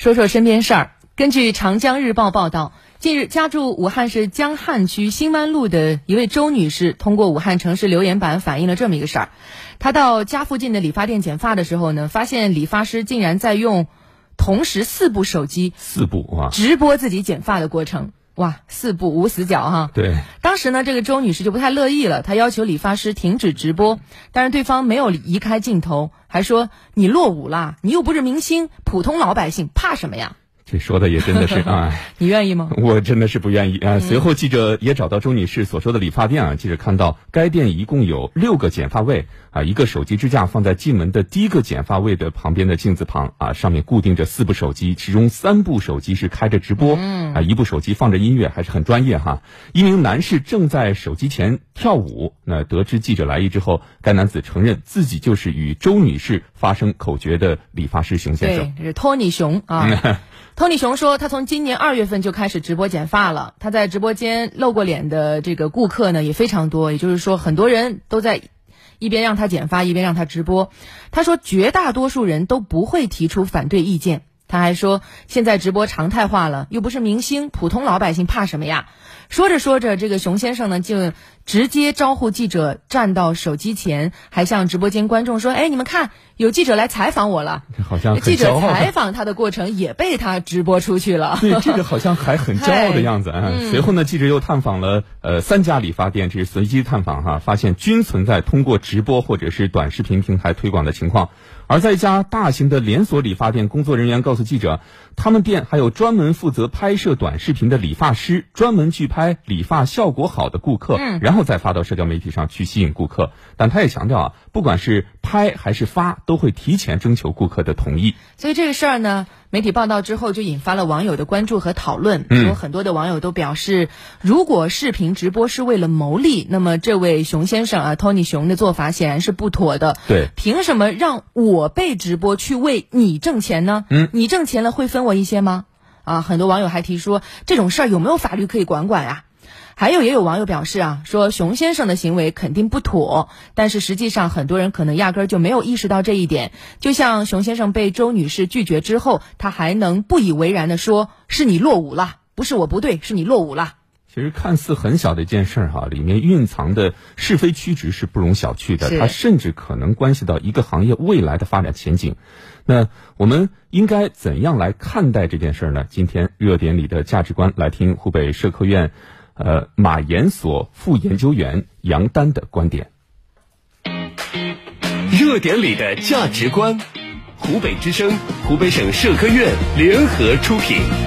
说说身边事儿。根据长江日报报道，近日家住武汉市江汉区新湾路的一位周女士，通过武汉城市留言板反映了这么一个事儿：她到家附近的理发店剪发的时候呢，发现理发师竟然在用同时四部手机四部啊直播自己剪发的过程。哇，四步无死角哈！对，当时呢，这个周女士就不太乐意了，她要求理发师停止直播，但是对方没有移开镜头，还说你落伍啦，你又不是明星，普通老百姓怕什么呀？这说的也真的是 啊，你愿意吗？我真的是不愿意啊。随后记者也找到周女士所说的理发店啊，记者看到该店一共有六个剪发位啊，一个手机支架放在进门的第一个剪发位的旁边的镜子旁啊，上面固定着四部手机，其中三部手机是开着直播啊，一部手机放着音乐，还是很专业哈。一名男士正在手机前跳舞，那得知记者来意之后，该男子承认自己就是与周女士发生口角的理发师熊先生，对，是托尼熊啊。托尼熊说，他从今年二月份就开始直播剪发了。他在直播间露过脸的这个顾客呢也非常多，也就是说，很多人都在一边让他剪发，一边让他直播。他说，绝大多数人都不会提出反对意见。他还说，现在直播常态化了，又不是明星，普通老百姓怕什么呀？说着说着，这个熊先生呢就直接招呼记者站到手机前，还向直播间观众说：“哎，你们看，有记者来采访我了。”好像记者采访他的过程也被他直播出去了。对，这个好像还很骄傲的样子啊。随后呢，记者又探访了呃三家理发店，这是随机探访哈，发现均存在通过直播或者是短视频平台推广的情况。而在一家大型的连锁理发店，工作人员告诉记者，他们店还有专门负责拍摄短视频的理发师，专门去拍理发效果好的顾客，然后再发到社交媒体上去吸引顾客。但他也强调啊，不管是拍还是发，都会提前征求顾客的同意。所以这个事儿呢。媒体报道之后，就引发了网友的关注和讨论。有很多的网友都表示，如果视频直播是为了牟利，那么这位熊先生啊，Tony 熊的做法显然是不妥的。对，凭什么让我被直播去为你挣钱呢？嗯，你挣钱了会分我一些吗？啊，很多网友还提出，这种事儿有没有法律可以管管呀？还有也有网友表示啊，说熊先生的行为肯定不妥，但是实际上很多人可能压根儿就没有意识到这一点。就像熊先生被周女士拒绝之后，他还能不以为然的说：“是你落伍了，不是我不对，是你落伍了。”其实看似很小的一件事儿哈，里面蕴藏的是非曲直是不容小觑的，它甚至可能关系到一个行业未来的发展前景。那我们应该怎样来看待这件事儿呢？今天热点里的价值观，来听湖北社科院。呃，马研所副研究员杨丹的观点。热点里的价值观，湖北之声、湖北省社科院联合出品。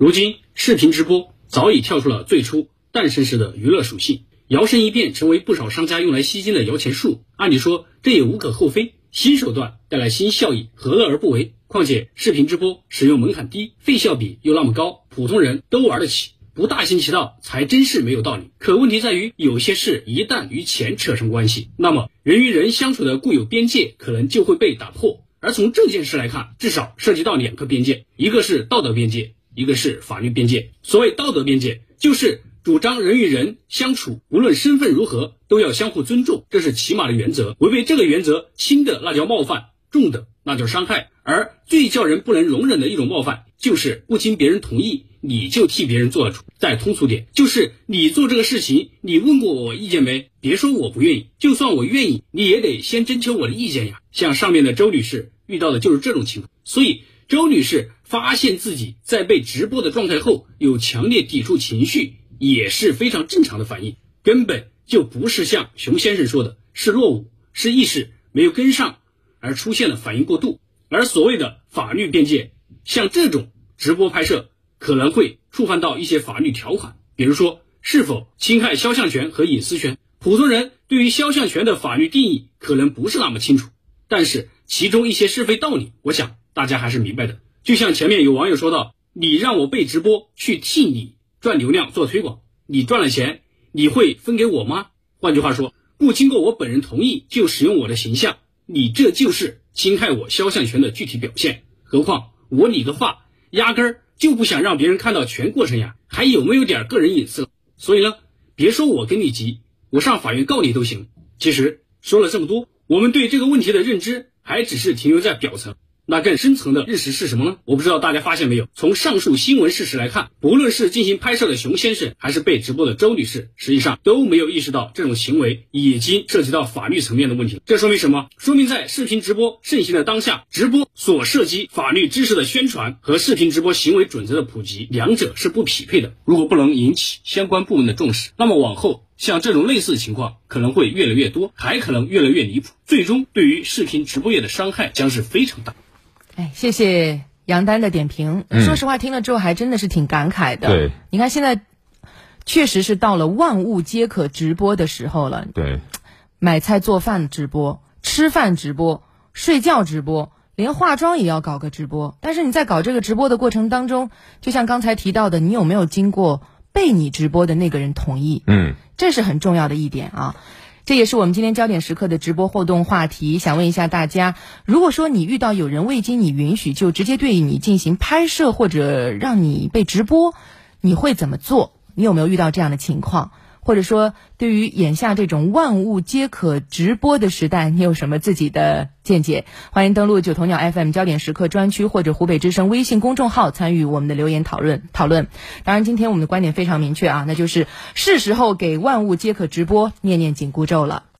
如今，视频直播早已跳出了最初诞生时的娱乐属性，摇身一变成为不少商家用来吸金的摇钱树。按理说，这也无可厚非，新手段带来新效益，何乐而不为？况且视频直播使用门槛低，费效比又那么高，普通人都玩得起，不大行其道才真是没有道理。可问题在于，有些事一旦与钱扯上关系，那么人与人相处的固有边界可能就会被打破。而从这件事来看，至少涉及到两个边界，一个是道德边界，一个是法律边界。所谓道德边界，就是主张人与人相处，无论身份如何，都要相互尊重，这是起码的原则。违背这个原则，轻的那叫冒犯，重的那叫伤害。而最叫人不能容忍的一种冒犯，就是不经别人同意你就替别人做了主。再通俗点，就是你做这个事情，你问过我意见没？别说我不愿意，就算我愿意，你也得先征求我的意见呀。像上面的周女士遇到的就是这种情况，所以周女士发现自己在被直播的状态后有强烈抵触情绪，也是非常正常的反应，根本就不是像熊先生说的，是落伍，是意识没有跟上而出现了反应过度。而所谓的法律边界，像这种直播拍摄可能会触犯到一些法律条款，比如说是否侵害肖像权和隐私权。普通人对于肖像权的法律定义可能不是那么清楚，但是其中一些是非道理，我想大家还是明白的。就像前面有网友说到，你让我被直播去替你赚流量做推广，你赚了钱，你会分给我吗？换句话说，不经过我本人同意就使用我的形象，你这就是。侵害我肖像权的具体表现，何况我理个发，压根儿就不想让别人看到全过程呀，还有没有点个人隐私？所以呢，别说我跟你急，我上法院告你都行。其实说了这么多，我们对这个问题的认知还只是停留在表层。那更深层的事实是什么呢？我不知道大家发现没有，从上述新闻事实来看，不论是进行拍摄的熊先生，还是被直播的周女士，实际上都没有意识到这种行为已经涉及到法律层面的问题。这说明什么？说明在视频直播盛行的当下，直播所涉及法律知识的宣传和视频直播行为准则的普及，两者是不匹配的。如果不能引起相关部门的重视，那么往后像这种类似的情况可能会越来越多，还可能越来越离谱，最终对于视频直播业的伤害将是非常大。哎，谢谢杨丹的点评。说实话，听了之后还真的是挺感慨的。对，你看现在确实是到了万物皆可直播的时候了。对，买菜做饭直播，吃饭直播，睡觉直播，连化妆也要搞个直播。但是你在搞这个直播的过程当中，就像刚才提到的，你有没有经过被你直播的那个人同意？嗯，这是很重要的一点啊。这也是我们今天焦点时刻的直播互动话题，想问一下大家：如果说你遇到有人未经你允许就直接对你进行拍摄或者让你被直播，你会怎么做？你有没有遇到这样的情况？或者说，对于眼下这种万物皆可直播的时代，你有什么自己的见解？欢迎登录九头鸟 FM 焦点时刻专区或者湖北之声微信公众号参与我们的留言讨论讨论。当然，今天我们的观点非常明确啊，那就是是时候给万物皆可直播念念紧箍咒了。